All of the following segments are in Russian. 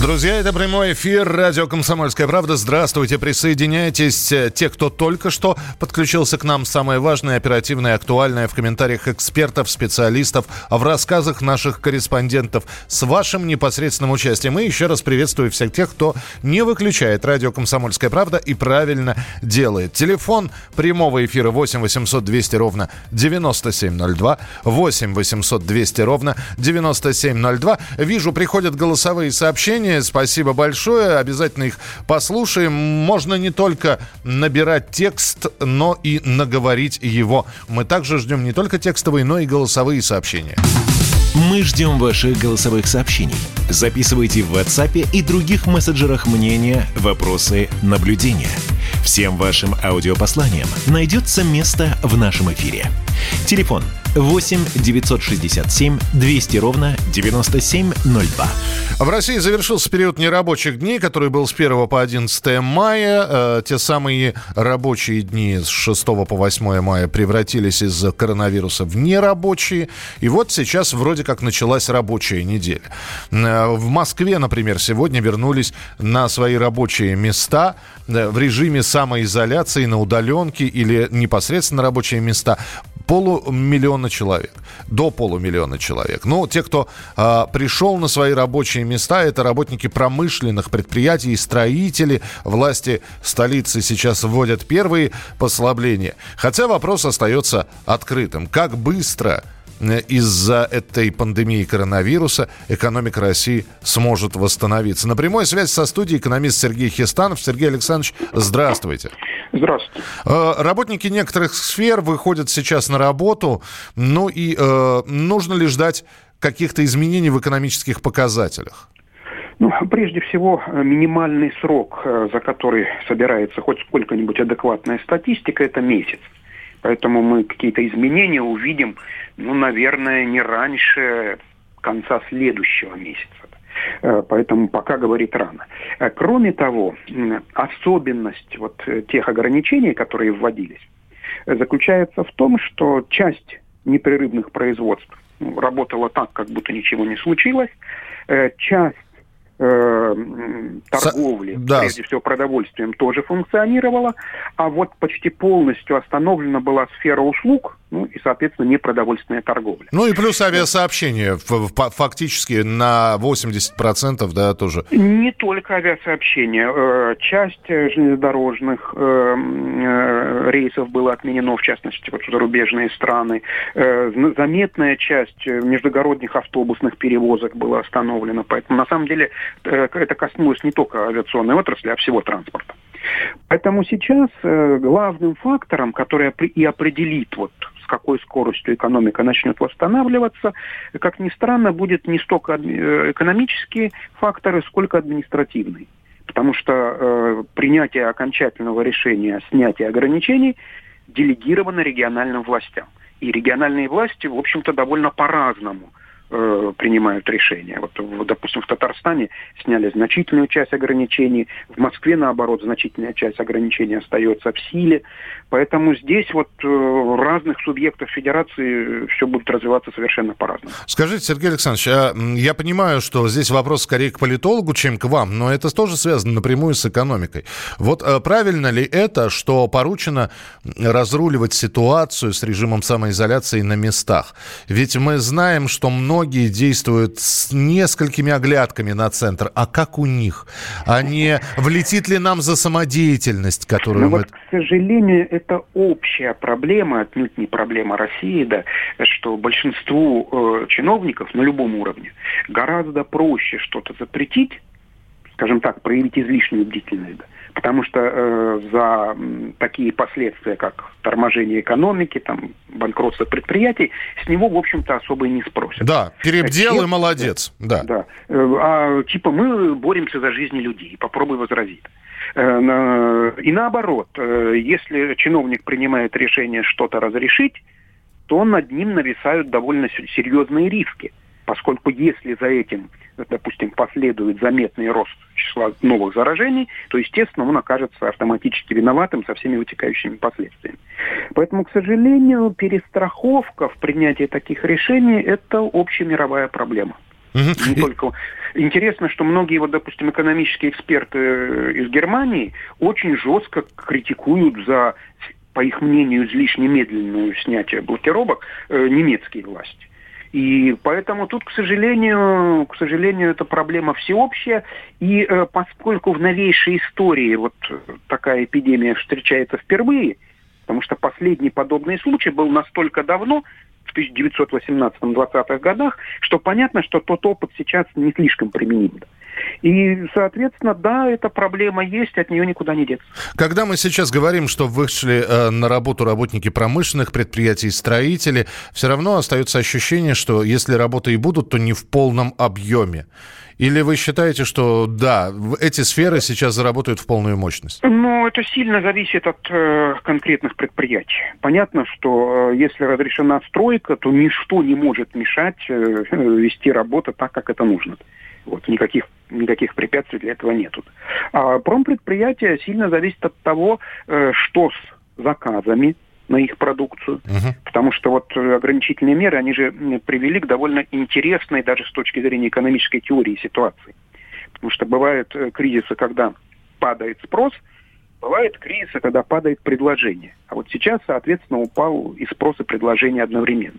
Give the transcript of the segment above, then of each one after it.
Друзья, это прямой эфир радио «Комсомольская правда». Здравствуйте, присоединяйтесь. Те, кто только что подключился к нам, самое важное, оперативное, актуальное в комментариях экспертов, специалистов, в рассказах наших корреспондентов с вашим непосредственным участием. И еще раз приветствую всех тех, кто не выключает радио «Комсомольская правда» и правильно делает. Телефон прямого эфира 8 800 200 ровно 9702, 8 800 200 ровно 9702. Вижу, приходят голосовые сообщения сообщения. Спасибо большое. Обязательно их послушаем. Можно не только набирать текст, но и наговорить его. Мы также ждем не только текстовые, но и голосовые сообщения. Мы ждем ваших голосовых сообщений. Записывайте в WhatsApp и других мессенджерах мнения, вопросы, наблюдения. Всем вашим аудиопосланиям найдется место в нашем эфире. Телефон 8 967 200 ровно 9702. В России завершился период нерабочих дней, который был с 1 по 11 мая. Э, те самые рабочие дни с 6 по 8 мая превратились из-за коронавируса в нерабочие. И вот сейчас вроде как началась рабочая неделя. Э, в Москве, например, сегодня вернулись на свои рабочие места э, в режиме самоизоляции на удаленке или непосредственно рабочие места полумиллиона человек, до полумиллиона человек. Ну, те, кто э, пришел на свои рабочие места, это работники промышленных предприятий, строители. Власти столицы сейчас вводят первые послабления. Хотя вопрос остается открытым. Как быстро из-за этой пандемии коронавируса экономика России сможет восстановиться. На прямой связи со студией экономист Сергей Хистанов. Сергей Александрович, здравствуйте. Здравствуйте. Э, работники некоторых сфер выходят сейчас на работу. Ну и э, нужно ли ждать каких-то изменений в экономических показателях? Ну, прежде всего, минимальный срок, за который собирается хоть сколько-нибудь адекватная статистика, это месяц. Поэтому мы какие-то изменения увидим, ну, наверное, не раньше конца следующего месяца. Э, поэтому пока говорить рано. Э, кроме того, особенность вот э, тех ограничений, которые вводились, заключается в том, что часть непрерывных производств ну, работала так, как будто ничего не случилось. Часть торговли, да. прежде всего продовольствием, тоже функционировала, а вот почти полностью остановлена была сфера услуг, ну и, соответственно, непродовольственная торговля. Ну и плюс авиасообщение фактически на 80%, да, тоже. Не только авиасообщение. Э, часть железнодорожных э, э, рейсов было отменено, в частности, вот зарубежные страны. Заметная часть междугородних автобусных перевозок была остановлена. Поэтому, на самом деле, это коснулось не только авиационной отрасли, а всего транспорта. Поэтому сейчас главным фактором, который и определит вот какой скоростью экономика начнет восстанавливаться, как ни странно, будет не столько э, экономические факторы, сколько административные. Потому что э, принятие окончательного решения о снятии ограничений делегировано региональным властям. И региональные власти, в общем-то, довольно по-разному э, принимают решения. Вот, допустим, в Татарстане сняли значительную часть ограничений, в Москве, наоборот, значительная часть ограничений остается в силе. Поэтому здесь вот э, разных субъектов федерации все будет развиваться совершенно по-разному. Скажите, Сергей Александрович, а я понимаю, что здесь вопрос скорее к политологу, чем к вам, но это тоже связано напрямую с экономикой. Вот э, правильно ли это, что поручено разруливать ситуацию с режимом самоизоляции на местах? Ведь мы знаем, что многие многие действуют с несколькими оглядками на центр. А как у них? А не влетит ли нам за самодеятельность, которую ну, мы... Вот, к сожалению, это общая проблема, отнюдь не проблема России, да, что большинству э, чиновников на любом уровне гораздо проще что-то запретить, скажем так, проявить излишнюю бдительность, да, потому что э, за такие последствия, как торможение экономики, там, банкротство предприятий, с него, в общем-то, особо и не спросят. Да, перебдел Чем, и молодец. Да. да. Э, а типа мы боремся за жизни людей, попробуй возразить. Э, и наоборот, э, если чиновник принимает решение что-то разрешить, то над ним нависают довольно серьезные риски. Поскольку если за этим, допустим, последует заметный рост числа новых заражений, то, естественно, он окажется автоматически виноватым со всеми вытекающими последствиями. Поэтому, к сожалению, перестраховка в принятии таких решений – это общемировая проблема. Угу. Не только... Интересно, что многие, вот, допустим, экономические эксперты э, из Германии очень жестко критикуют за, по их мнению, излишне медленное снятие блокировок э, немецкие власти. И поэтому тут, к сожалению, к сожалению, эта проблема всеобщая. И э, поскольку в новейшей истории вот такая эпидемия встречается впервые, потому что последний подобный случай был настолько давно, в 1918-20-х годах, что понятно, что тот опыт сейчас не слишком применим. И, соответственно, да, эта проблема есть, от нее никуда не деться. Когда мы сейчас говорим, что вышли э, на работу работники промышленных предприятий, строители, все равно остается ощущение, что если работы и будут, то не в полном объеме. Или вы считаете, что да, эти сферы сейчас заработают в полную мощность? Ну, это сильно зависит от э, конкретных предприятий. Понятно, что э, если разрешена стройка, то ничто не может мешать э, вести работу так, как это нужно. Вот, никаких, никаких препятствий для этого нету. А промпредприятие сильно зависит от того, э, что с заказами, на их продукцию. Угу. Потому что вот э, ограничительные меры, они же привели к довольно интересной даже с точки зрения экономической теории ситуации. Потому что бывают э, кризисы, когда падает спрос, бывают кризисы, когда падает предложение. А вот сейчас, соответственно, упал и спрос, и предложение одновременно.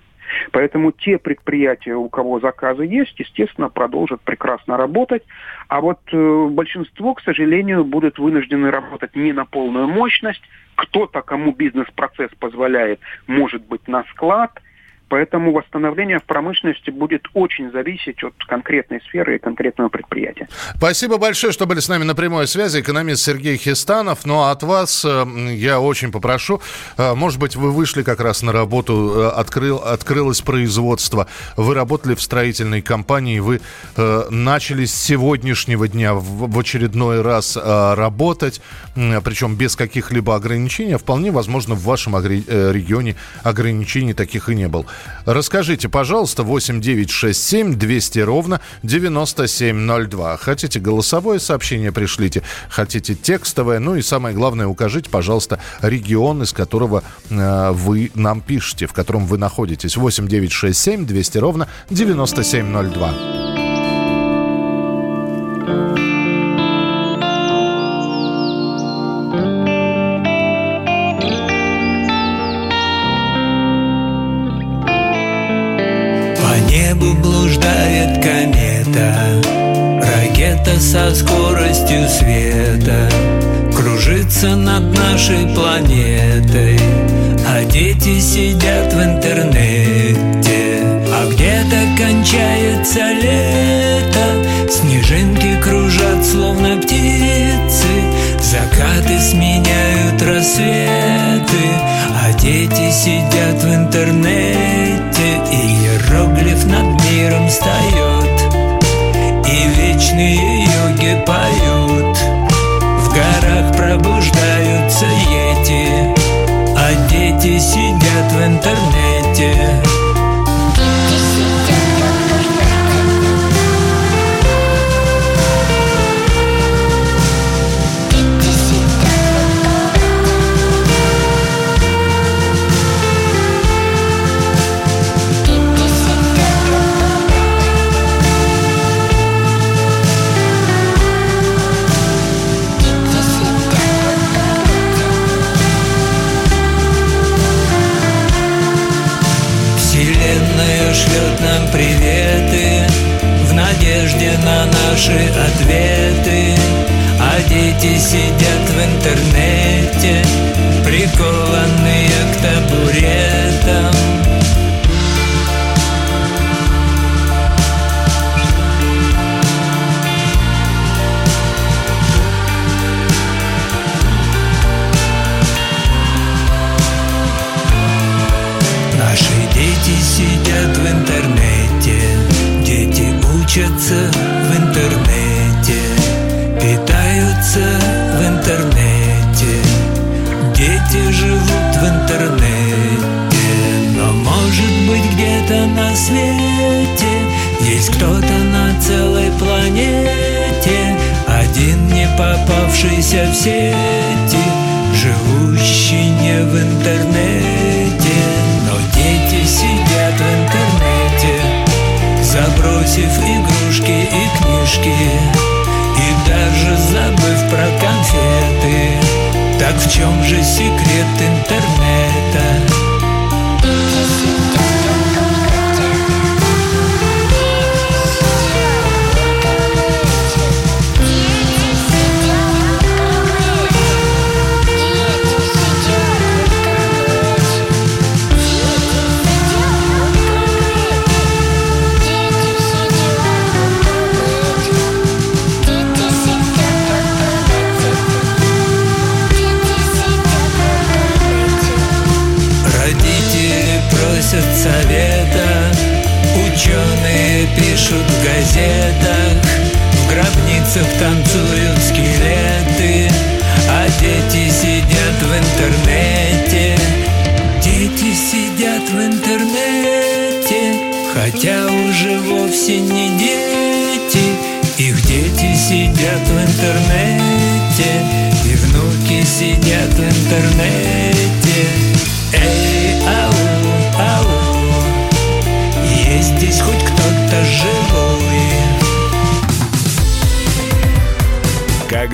Поэтому те предприятия, у кого заказы есть, естественно, продолжат прекрасно работать. А вот э, большинство, к сожалению, будут вынуждены работать не на полную мощность. Кто-то, кому бизнес-процесс позволяет, может быть на склад – Поэтому восстановление в промышленности будет очень зависеть от конкретной сферы и конкретного предприятия. Спасибо большое, что были с нами на прямой связи. Экономист Сергей Хистанов. Ну а от вас э, я очень попрошу, э, может быть, вы вышли как раз на работу, э, открыл, открылось производство, вы работали в строительной компании, вы начали с сегодняшнего дня в очередной раз работать, причем без каких-либо ограничений. Вполне возможно, в вашем регионе ограничений таких и не было. Расскажите, пожалуйста, 8967 200 ровно 9702. Хотите голосовое сообщение, пришлите. Хотите текстовое. Ну и самое главное, укажите, пожалуйста, регион, из которого э, вы нам пишете, в котором вы находитесь. 8967 200 ровно 9702. Кружится над нашей планетой А дети сидят в интернете. А где-то кончается лето Снежинки кружат, словно птицы. Закаты сменяют рассветы А дети сидят в интернете. И иероглиф над миром встает в интернете. Сидят в интернете наши ответы. А дети сидят в интернете Прикованные Прячутся в интернете Питаются в интернете Дети живут в интернете Но может быть где-то на свете Есть кто-то на целой планете Один не попавшийся в сети Живущий не в интернете. Но дети сидят в интернете Забросив интернет и книжки И даже забыв про конфеты Так в чем же секрет интернета?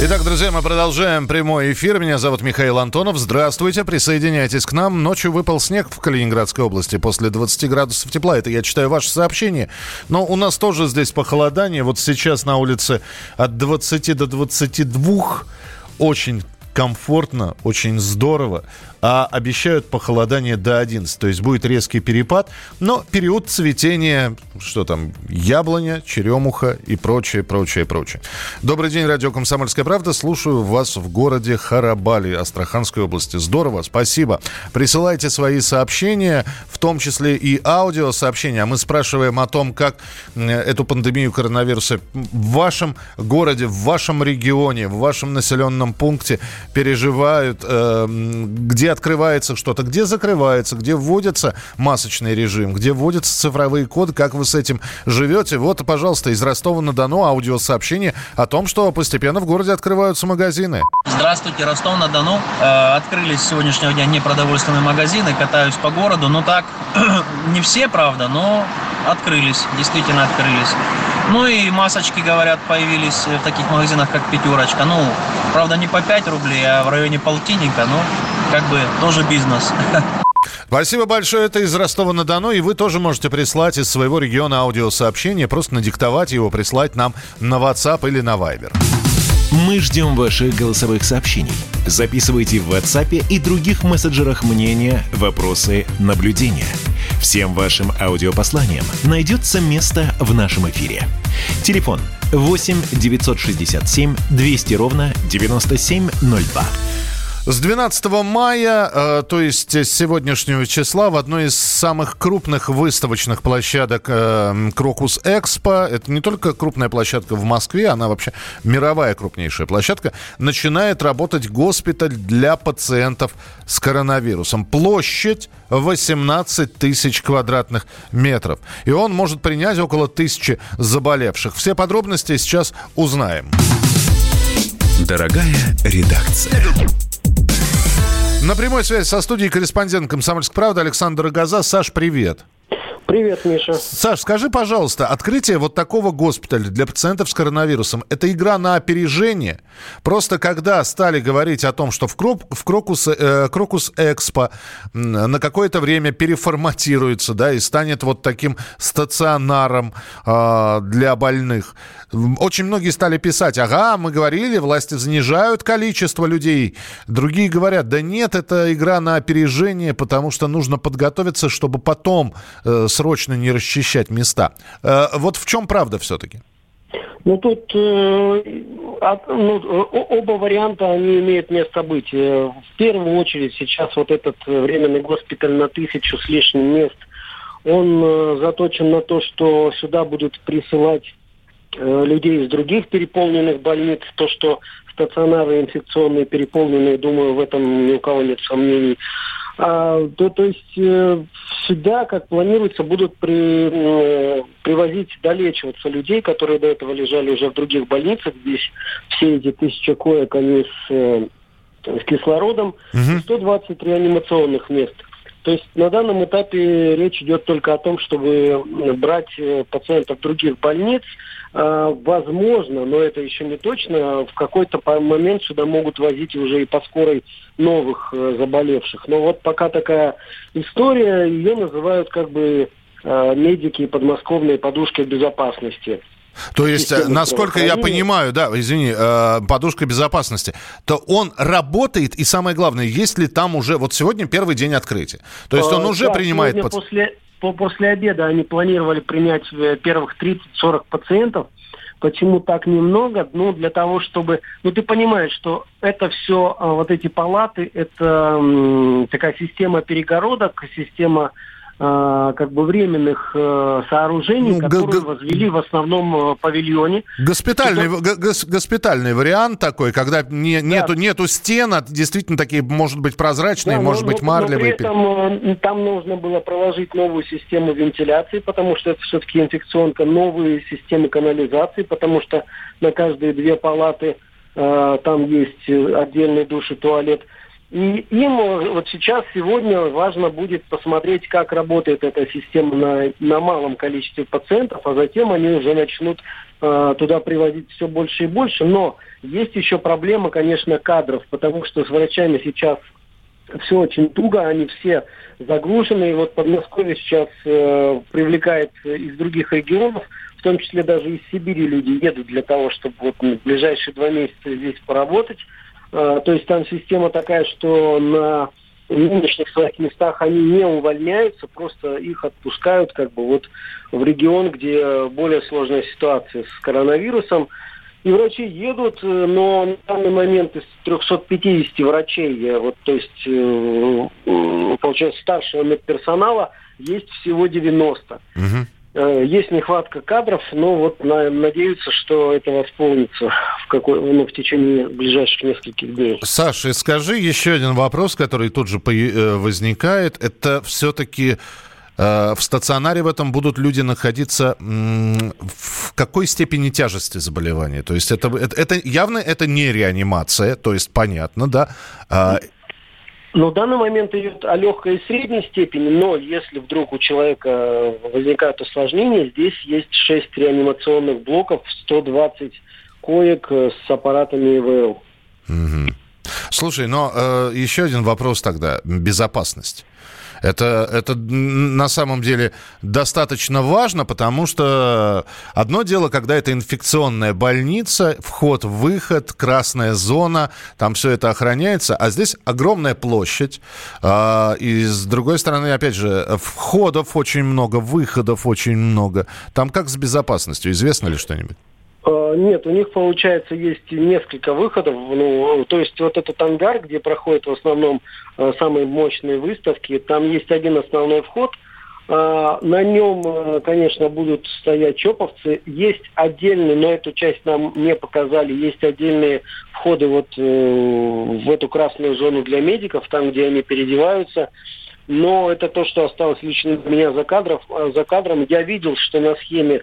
Итак, друзья, мы продолжаем прямой эфир. Меня зовут Михаил Антонов. Здравствуйте, присоединяйтесь к нам. Ночью выпал снег в Калининградской области после 20 градусов тепла. Это я читаю ваше сообщение. Но у нас тоже здесь похолодание. Вот сейчас на улице от 20 до 22 очень комфортно, очень здорово а обещают похолодание до 11. То есть будет резкий перепад, но период цветения, что там, яблоня, черемуха и прочее, прочее, прочее. Добрый день, радио «Комсомольская правда». Слушаю вас в городе Харабали, Астраханской области. Здорово, спасибо. Присылайте свои сообщения, в том числе и аудиосообщения. А мы спрашиваем о том, как эту пандемию коронавируса в вашем городе, в вашем регионе, в вашем населенном пункте переживают, э, открывается что-то, где закрывается, где вводится масочный режим, где вводятся цифровые коды, как вы с этим живете. Вот, пожалуйста, из Ростова-на-Дону аудиосообщение о том, что постепенно в городе открываются магазины. Здравствуйте, Ростов-на-Дону. Э, открылись с сегодняшнего дня непродовольственные магазины, катаюсь по городу. Ну так, не все, правда, но открылись, действительно открылись. Ну и масочки, говорят, появились в таких магазинах, как «Пятерочка». Ну, правда, не по 5 рублей, а в районе полтинника. Ну, как бы тоже бизнес. Спасибо большое. Это из Ростова-на-Дону. И вы тоже можете прислать из своего региона аудиосообщение. Просто надиктовать его, прислать нам на WhatsApp или на Viber. Мы ждем ваших голосовых сообщений. Записывайте в WhatsApp и других мессенджерах мнения, вопросы, наблюдения. Всем вашим аудиопосланиям найдется место в нашем эфире. Телефон 8 967 200 ровно 9702. С 12 мая, э, то есть с сегодняшнего числа, в одной из самых крупных выставочных площадок э, Крокус Экспо, это не только крупная площадка в Москве, она вообще мировая крупнейшая площадка, начинает работать госпиталь для пациентов с коронавирусом. Площадь 18 тысяч квадратных метров. И он может принять около тысячи заболевших. Все подробности сейчас узнаем. Дорогая редакция. На прямой связи со студией корреспондент «Комсомольской правды» Александр Газа. Саш, привет. Привет, Миша. Саш, скажи, пожалуйста, открытие вот такого госпиталя для пациентов с коронавирусом – это игра на опережение? Просто когда стали говорить о том, что в, Кроп, в Крокус, э, Крокус Экспо на какое-то время переформатируется, да, и станет вот таким стационаром э, для больных, очень многие стали писать, ага, мы говорили, власти занижают количество людей. Другие говорят, да нет, это игра на опережение, потому что нужно подготовиться, чтобы потом э, срочно не расчищать места. Э, вот в чем правда все-таки? Ну, тут э, ну, оба варианта, они имеют место быть. Э, в первую очередь сейчас вот этот временный госпиталь на тысячу с лишним мест, он э, заточен на то, что сюда будут присылать э, людей из других переполненных больниц. То, что стационары инфекционные переполненные, думаю, в этом ни у кого нет сомнений. А, то, то есть э, сюда, как планируется, будут при, э, привозить долечиваться людей, которые до этого лежали уже в других больницах. Здесь все эти тысячи коек, они с, э, с кислородом, угу. 120 реанимационных мест. То есть на данном этапе речь идет только о том, чтобы брать э, пациентов других больниц. А, возможно, но это еще не точно, в какой-то момент сюда могут возить уже и по скорой новых э, заболевших. Но вот пока такая история, ее называют как бы э, медики подмосковные подушки безопасности. То есть, э, насколько я понимаю, да, извини, э, подушка безопасности, то он работает, и самое главное, есть ли там уже, вот сегодня первый день открытия, то есть он уже да, принимает... Под... После, после обеда они планировали принять э, первых 30-40 пациентов, Почему так немного? Ну, для того, чтобы... Ну, ты понимаешь, что это все, вот эти палаты, это такая система перегородок, система Э, как бы временных э, сооружений, ну, которые возвели в основном э, павильоне. Госпитальный, гос госпитальный вариант такой, когда не, да. нету, нету стен, а действительно такие, может быть, прозрачные, да, может но, быть, марлевые. Но при этом там нужно было проложить новую систему вентиляции, потому что это все-таки инфекционка, новые системы канализации, потому что на каждые две палаты э, там есть отдельный душ и туалет – и им вот сейчас, сегодня важно будет посмотреть, как работает эта система на, на малом количестве пациентов, а затем они уже начнут э, туда приводить все больше и больше. Но есть еще проблема, конечно, кадров, потому что с врачами сейчас все очень туго, они все загружены. И вот Подмосковье сейчас э, привлекает из других регионов, в том числе даже из Сибири люди едут для того, чтобы вот в ближайшие два месяца здесь поработать. Э, то есть там система такая, что на нынешних своих местах они не увольняются, просто их отпускают как бы вот в регион, где более сложная ситуация с коронавирусом. И врачи едут, э, но на данный момент из 350 врачей, э, вот, то есть, получается, старшего медперсонала, есть всего 90. Угу. Э, есть нехватка кадров, но вот на, надеются, что это восполнится в, какой, ну, в течение ближайших нескольких дней. Саша, скажи еще один вопрос, который тут же э, возникает. Это все-таки э, в стационаре в этом будут люди находиться в какой степени тяжести заболевания? То есть это, это, это явно это не реанимация, то есть понятно, да? Но в данный момент идет о легкой и средней степени, но если вдруг у человека возникают осложнения, здесь есть 6 реанимационных блоков, 120 коек с аппаратами ИВЛ. Угу. Слушай, но э, еще один вопрос тогда. Безопасность. Это, это на самом деле достаточно важно, потому что одно дело, когда это инфекционная больница, вход, выход, красная зона, там все это охраняется, а здесь огромная площадь. А, и с другой стороны, опять же, входов очень много, выходов очень много. Там как с безопасностью? Известно ли что-нибудь? А, нет, у них, получается, есть несколько выходов. Ну, то есть вот этот ангар, где проходят в основном а, самые мощные выставки, там есть один основной вход. А, на нем, конечно, будут стоять чоповцы. Есть отдельные, но эту часть нам не показали, есть отдельные входы вот э, в эту красную зону для медиков, там, где они переодеваются. Но это то, что осталось лично у меня за, кадров, за кадром. Я видел, что на схеме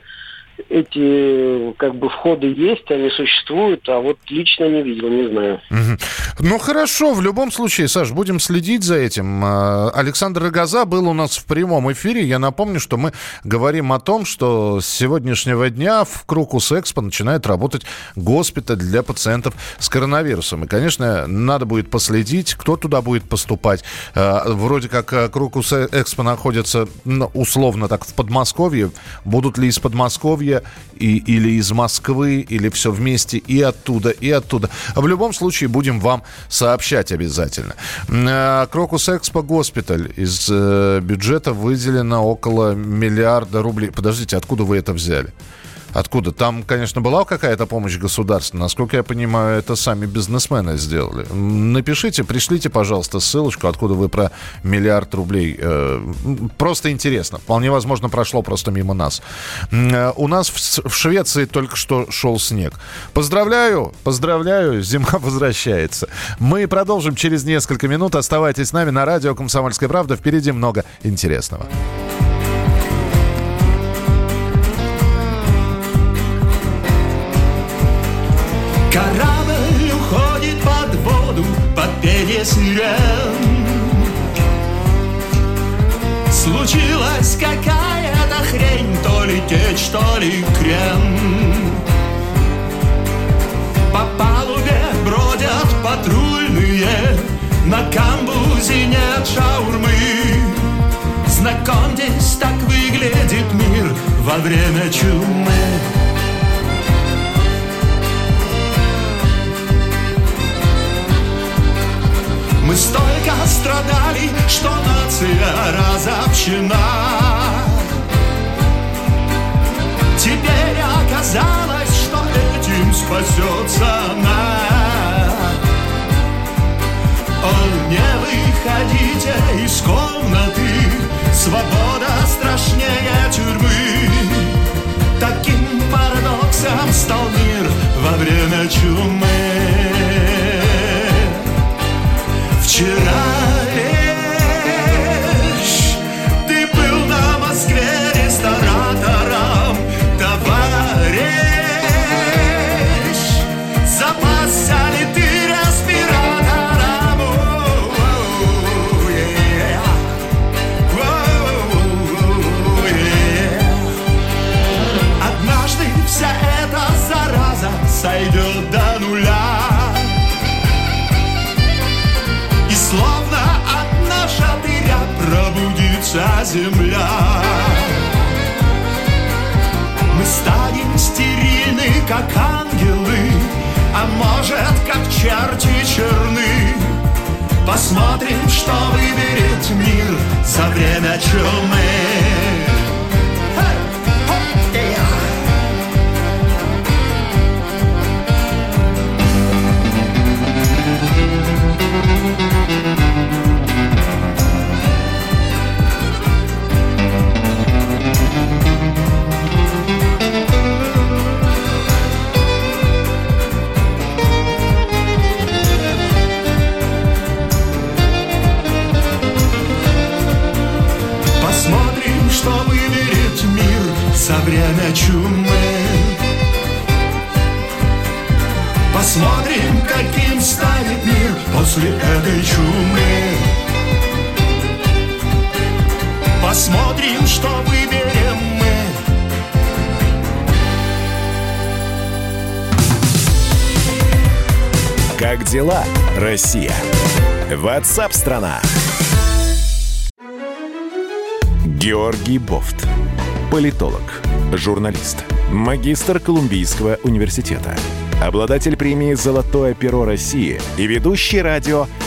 эти как бы входы есть, они существуют, а вот лично не видел, не знаю. Ну хорошо, в любом случае, Саш, будем следить за этим. А, Александр Рогоза был у нас в прямом эфире. Я напомню, что мы говорим о том, что с сегодняшнего дня в Крукус Экспо начинает работать госпиталь для пациентов с коронавирусом. И, конечно, надо будет последить, кто туда будет поступать. А, вроде как а, Крукус Экспо находится условно так в Подмосковье. Будут ли из Подмосковья Подмосковья и, или из Москвы, или все вместе и оттуда, и оттуда. В любом случае будем вам сообщать обязательно. Э, Крокус Экспо Госпиталь. Из э, бюджета выделено около миллиарда рублей. Подождите, откуда вы это взяли? Откуда? Там, конечно, была какая-то помощь государства. Насколько я понимаю, это сами бизнесмены сделали. Напишите, пришлите, пожалуйста, ссылочку, откуда вы про миллиард рублей. Э, просто интересно. Вполне возможно, прошло просто мимо нас. Э, у нас в Швеции только что шел снег. Поздравляю, поздравляю, зима возвращается. Мы продолжим через несколько минут. Оставайтесь с нами на радио «Комсомольская правда». Впереди много интересного. Сирен Случилась какая-то хрень, то ли течь, то ли крем. По палубе бродят патрульные, на камбузе нет шаурмы. Знакомьтесь, так выглядит мир во время чумы Мы столько страдали, что нация разобщена. Теперь оказалось, что этим спасется она О, не выходите из комнаты Свобода страшнее тюрьмы. Таким парадоксом стал мир во время чумы should I? Земля. Мы станем стерильны, как ангелы А может, как черти черны. Посмотрим, что выберет мир за время чумы чумы Посмотрим, что выберем мы Как дела, Россия? Ватсап-страна! Георгий Бофт. Политолог, журналист, магистр Колумбийского университета, обладатель премии «Золотое перо России» и ведущий радио